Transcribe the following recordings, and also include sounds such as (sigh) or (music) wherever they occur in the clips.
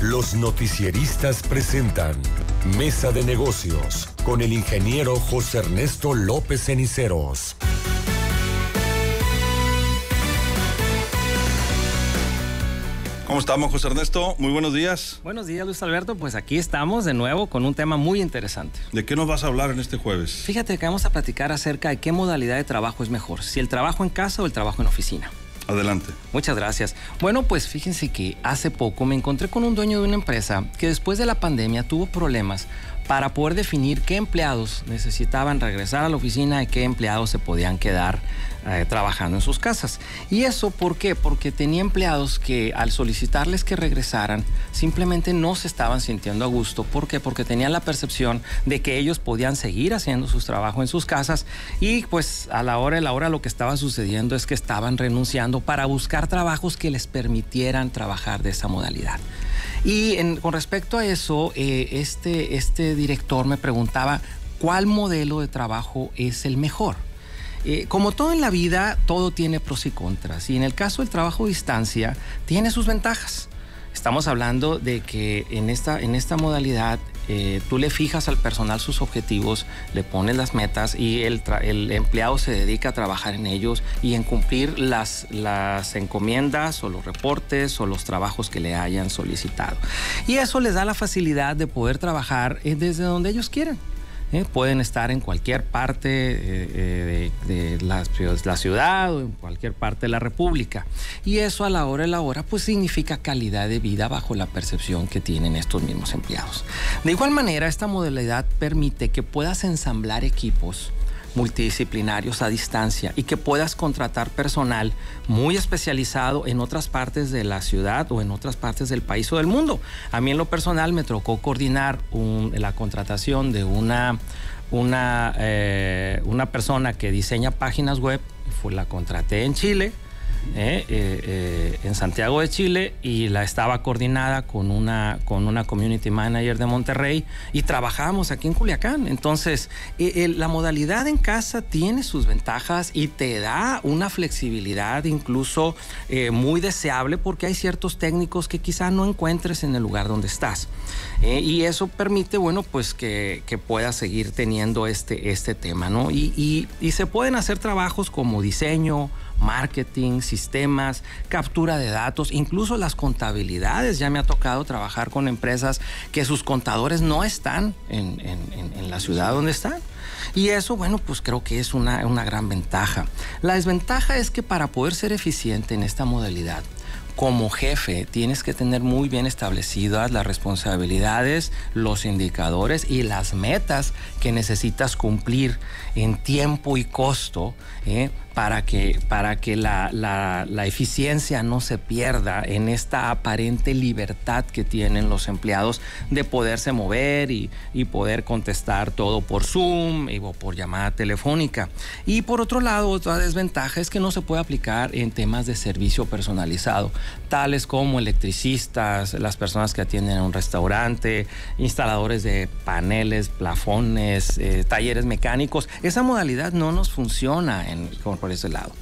Los noticieristas presentan Mesa de Negocios con el ingeniero José Ernesto López Ceniceros. ¿Cómo estamos, José Ernesto? Muy buenos días. Buenos días, Luis Alberto. Pues aquí estamos de nuevo con un tema muy interesante. ¿De qué nos vas a hablar en este jueves? Fíjate que vamos a platicar acerca de qué modalidad de trabajo es mejor, si el trabajo en casa o el trabajo en oficina. Adelante. Muchas gracias. Bueno, pues fíjense que hace poco me encontré con un dueño de una empresa que después de la pandemia tuvo problemas para poder definir qué empleados necesitaban regresar a la oficina y qué empleados se podían quedar eh, trabajando en sus casas. ¿Y eso por qué? Porque tenía empleados que al solicitarles que regresaran simplemente no se estaban sintiendo a gusto. ¿Por qué? Porque tenían la percepción de que ellos podían seguir haciendo sus trabajos en sus casas y pues a la hora de la hora lo que estaba sucediendo es que estaban renunciando para buscar trabajos que les permitieran trabajar de esa modalidad. Y con respecto a eso, eh, este, este director me preguntaba cuál modelo de trabajo es el mejor. Eh, como todo en la vida, todo tiene pros y contras. Y en el caso del trabajo a distancia, tiene sus ventajas. Estamos hablando de que en en esta modalidad eh, tú le fijas al personal sus objetivos, le pones las metas y el, empleado se dedica a trabajar en ellos y en cumplir las, las encomiendas o los reportes o los trabajos que le hayan solicitado. Y eso les da la facilidad de poder trabajar eh, desde donde ellos quieran. ¿Eh? pueden estar en cualquier parte eh, eh, de, la, la, ciudad o en cualquier parte de la República. Y eso a la hora de la hora pues significa calidad de vida bajo la percepción que tienen estos mismos empleados. De igual manera, esta modalidad permite que puedas ensamblar equipos multidisciplinarios a distancia y que puedas contratar personal muy especializado en otras partes de la ciudad o en otras partes del país o del mundo. A mí en lo personal me tocó coordinar la contratación de una, una, eh, una persona que diseña páginas web, fue, la contraté en Chile ¿eh? Eh, eh, en Santiago de Chile y la estaba coordinada con una, con una community manager de Monterrey y trabajábamos aquí en Culiacán. Entonces, la modalidad en casa tiene sus ventajas y te da una flexibilidad incluso muy deseable porque hay ciertos técnicos que quizá no encuentres en el lugar donde estás. y eso permite, bueno, pues que, que puedas seguir teniendo este, este tema, ¿no? Y, y se pueden hacer trabajos como diseño, marketing, sistemas, captura de datos, incluso las contabilidades. Ya me ha tocado trabajar con empresas que sus contadores no están en, la ciudad donde están. Y eso, bueno, pues creo que es una, gran ventaja. La desventaja es que para poder ser eficiente en esta modalidad, como jefe tienes que tener muy bien establecidas las responsabilidades, los indicadores y las metas que necesitas cumplir en tiempo y costo ¿eh? Para que, para que la, eficiencia no se pierda en esta aparente libertad que tienen los empleados de poderse mover y, poder contestar todo por Zoom o por llamada telefónica. Y por otro lado, otra desventaja es que no se puede aplicar en temas de servicio personalizado, tales como electricistas, las personas que atienden un restaurante, instaladores de paneles, plafones, eh, talleres mecánicos. Esa modalidad no nos funciona en, por ese lado.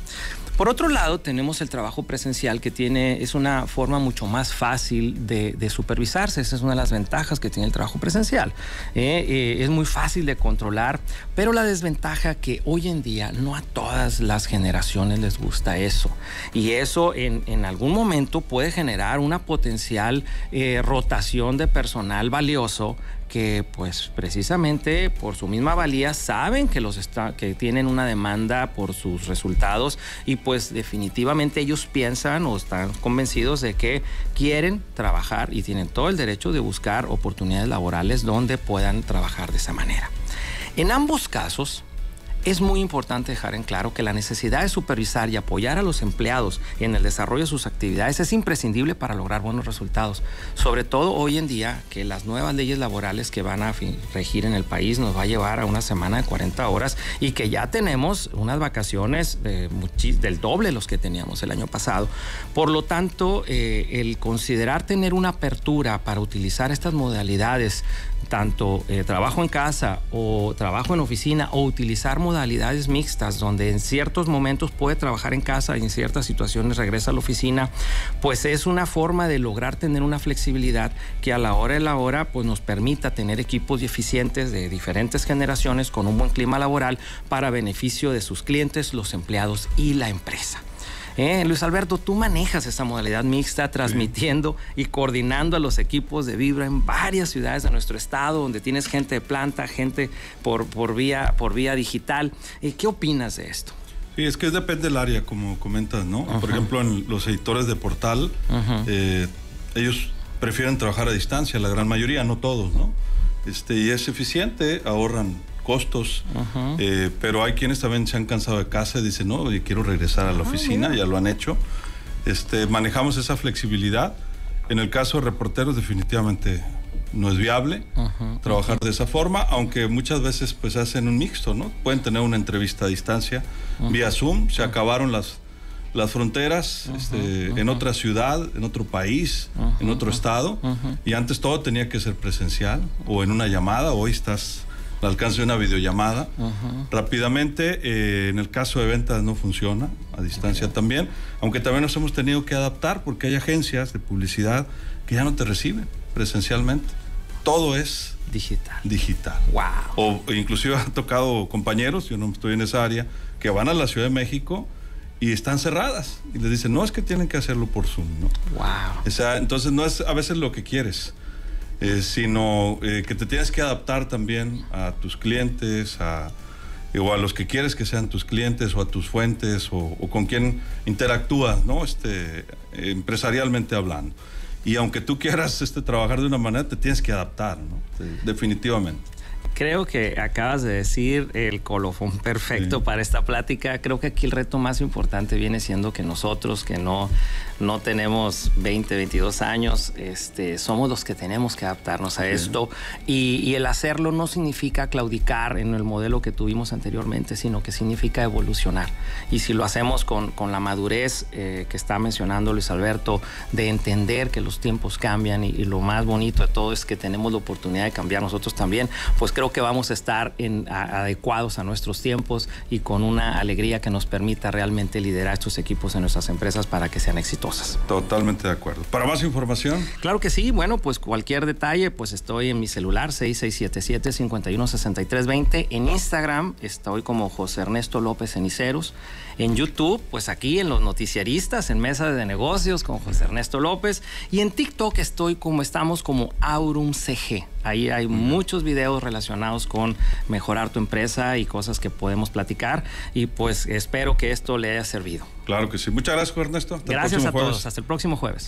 Por otro lado, tenemos el trabajo presencial que tiene, es una forma mucho más fácil de, supervisarse. Esa es una de las ventajas que tiene el trabajo presencial. Eh, eh, es muy fácil de controlar, pero la desventaja que hoy en día no a todas las generaciones les gusta eso. Y eso en, algún momento puede generar una potencial eh, rotación de personal valioso que pues precisamente por su misma valía saben que los que tienen una demanda por sus resultados y pues definitivamente ellos piensan o están convencidos de que quieren trabajar y tienen todo el derecho de buscar oportunidades laborales donde puedan trabajar de esa manera. En ambos casos, es muy importante dejar en claro que la necesidad de supervisar y apoyar a los empleados en el desarrollo de sus actividades es imprescindible para lograr buenos resultados. Sobre todo hoy en día que las nuevas leyes laborales que van a regir en el país nos va a llevar a una semana de 40 horas y que ya tenemos unas vacaciones del doble de los que teníamos el año pasado. Por lo tanto, eh, el considerar tener una apertura para utilizar estas modalidades, tanto eh, trabajo en casa o trabajo en oficina o utilizar modalidades mixtas, donde en ciertos momentos puede trabajar en casa y en ciertas situaciones regresa a la oficina, pues es una forma de lograr tener una flexibilidad que a la hora de la hora pues nos permita tener equipos eficientes de diferentes generaciones con un buen clima laboral para beneficio de sus clientes, los empleados y la empresa. Eh, Luis Alberto, tú manejas esa modalidad mixta, transmitiendo y coordinando a los equipos de Vibra en varias ciudades de nuestro estado, donde tienes gente de planta, gente por, por, vía, por vía digital. Eh, ¿Qué opinas de esto? Sí, es que depende del área, como comentas, ¿no? Por ejemplo, en los editores de portal, eh, ellos prefieren trabajar a distancia, la gran mayoría, no todos, ¿no? Este, y es eficiente, ahorran costos, eh, pero hay quienes también se han cansado de casa y dicen, no, yo quiero regresar a la ah, oficina, ya lo han hecho. Este, manejamos esa flexibilidad. En el caso de reporteros, definitivamente no es viable trabajar de esa forma, aunque muchas veces pues hacen un mixto, ¿no? Pueden tener una entrevista a distancia vía Zoom, se acabaron las, las fronteras este, en otra ciudad, en otro país, en otro estado, y antes todo tenía que ser presencial o en una llamada, hoy estás al alcance de una videollamada. Rápidamente, eh, en el caso de ventas no funciona, a distancia también, aunque también nos hemos tenido que adaptar porque hay agencias de publicidad que ya no te reciben presencialmente. Todo es digital. Digital. Wow. O inclusive ha tocado compañeros, yo no estoy en esa área, que van a la Ciudad de México y están cerradas y les dicen, "No, es que tienen que hacerlo por Zoom", ¿no? Wow. O sea, entonces no es a veces lo que quieres. Eh, sino eh, que te tienes que adaptar también a tus clientes, a, o a los que quieres que sean tus clientes o a tus fuentes o, con quien interactúas, ¿no? Este, empresarialmente hablando. Y aunque tú quieras este, trabajar de una manera, te tienes que adaptar, ¿no? definitivamente. Creo que acabas de decir el colofón (laughs) perfecto para esta plática. Creo que aquí el reto más importante viene siendo que nosotros, que no, no tenemos 20, 22 años, este, somos los que tenemos que adaptarnos a esto. Y, el hacerlo no significa claudicar en el modelo que tuvimos anteriormente, sino que significa evolucionar. Y si lo hacemos con, con la madurez eh, que está mencionando Luis Alberto, de entender que los tiempos cambian y, y lo más bonito de todo es que tenemos la oportunidad de cambiar nosotros también, pues creo que vamos a estar en, adecuados a nuestros tiempos y con una alegría que nos permita realmente liderar estos equipos en nuestras empresas para que sean exitosas. Totalmente de acuerdo. ¿Para más información? Claro que sí. Bueno, pues cualquier detalle, pues estoy en mi celular 6677-516320. En Instagram estoy como José Ernesto López Ceniceros. En YouTube, pues aquí en los noticiaristas, en Mesa de Negocios con José Ernesto López. Y en TikTok estoy como estamos como Aurum CG. Ahí hay muchos videos relacionados con mejorar tu empresa y cosas que podemos platicar. Y pues espero que esto le haya servido. Claro que sí. Muchas gracias, Ernesto. gracias a todos. Hasta el próximo jueves.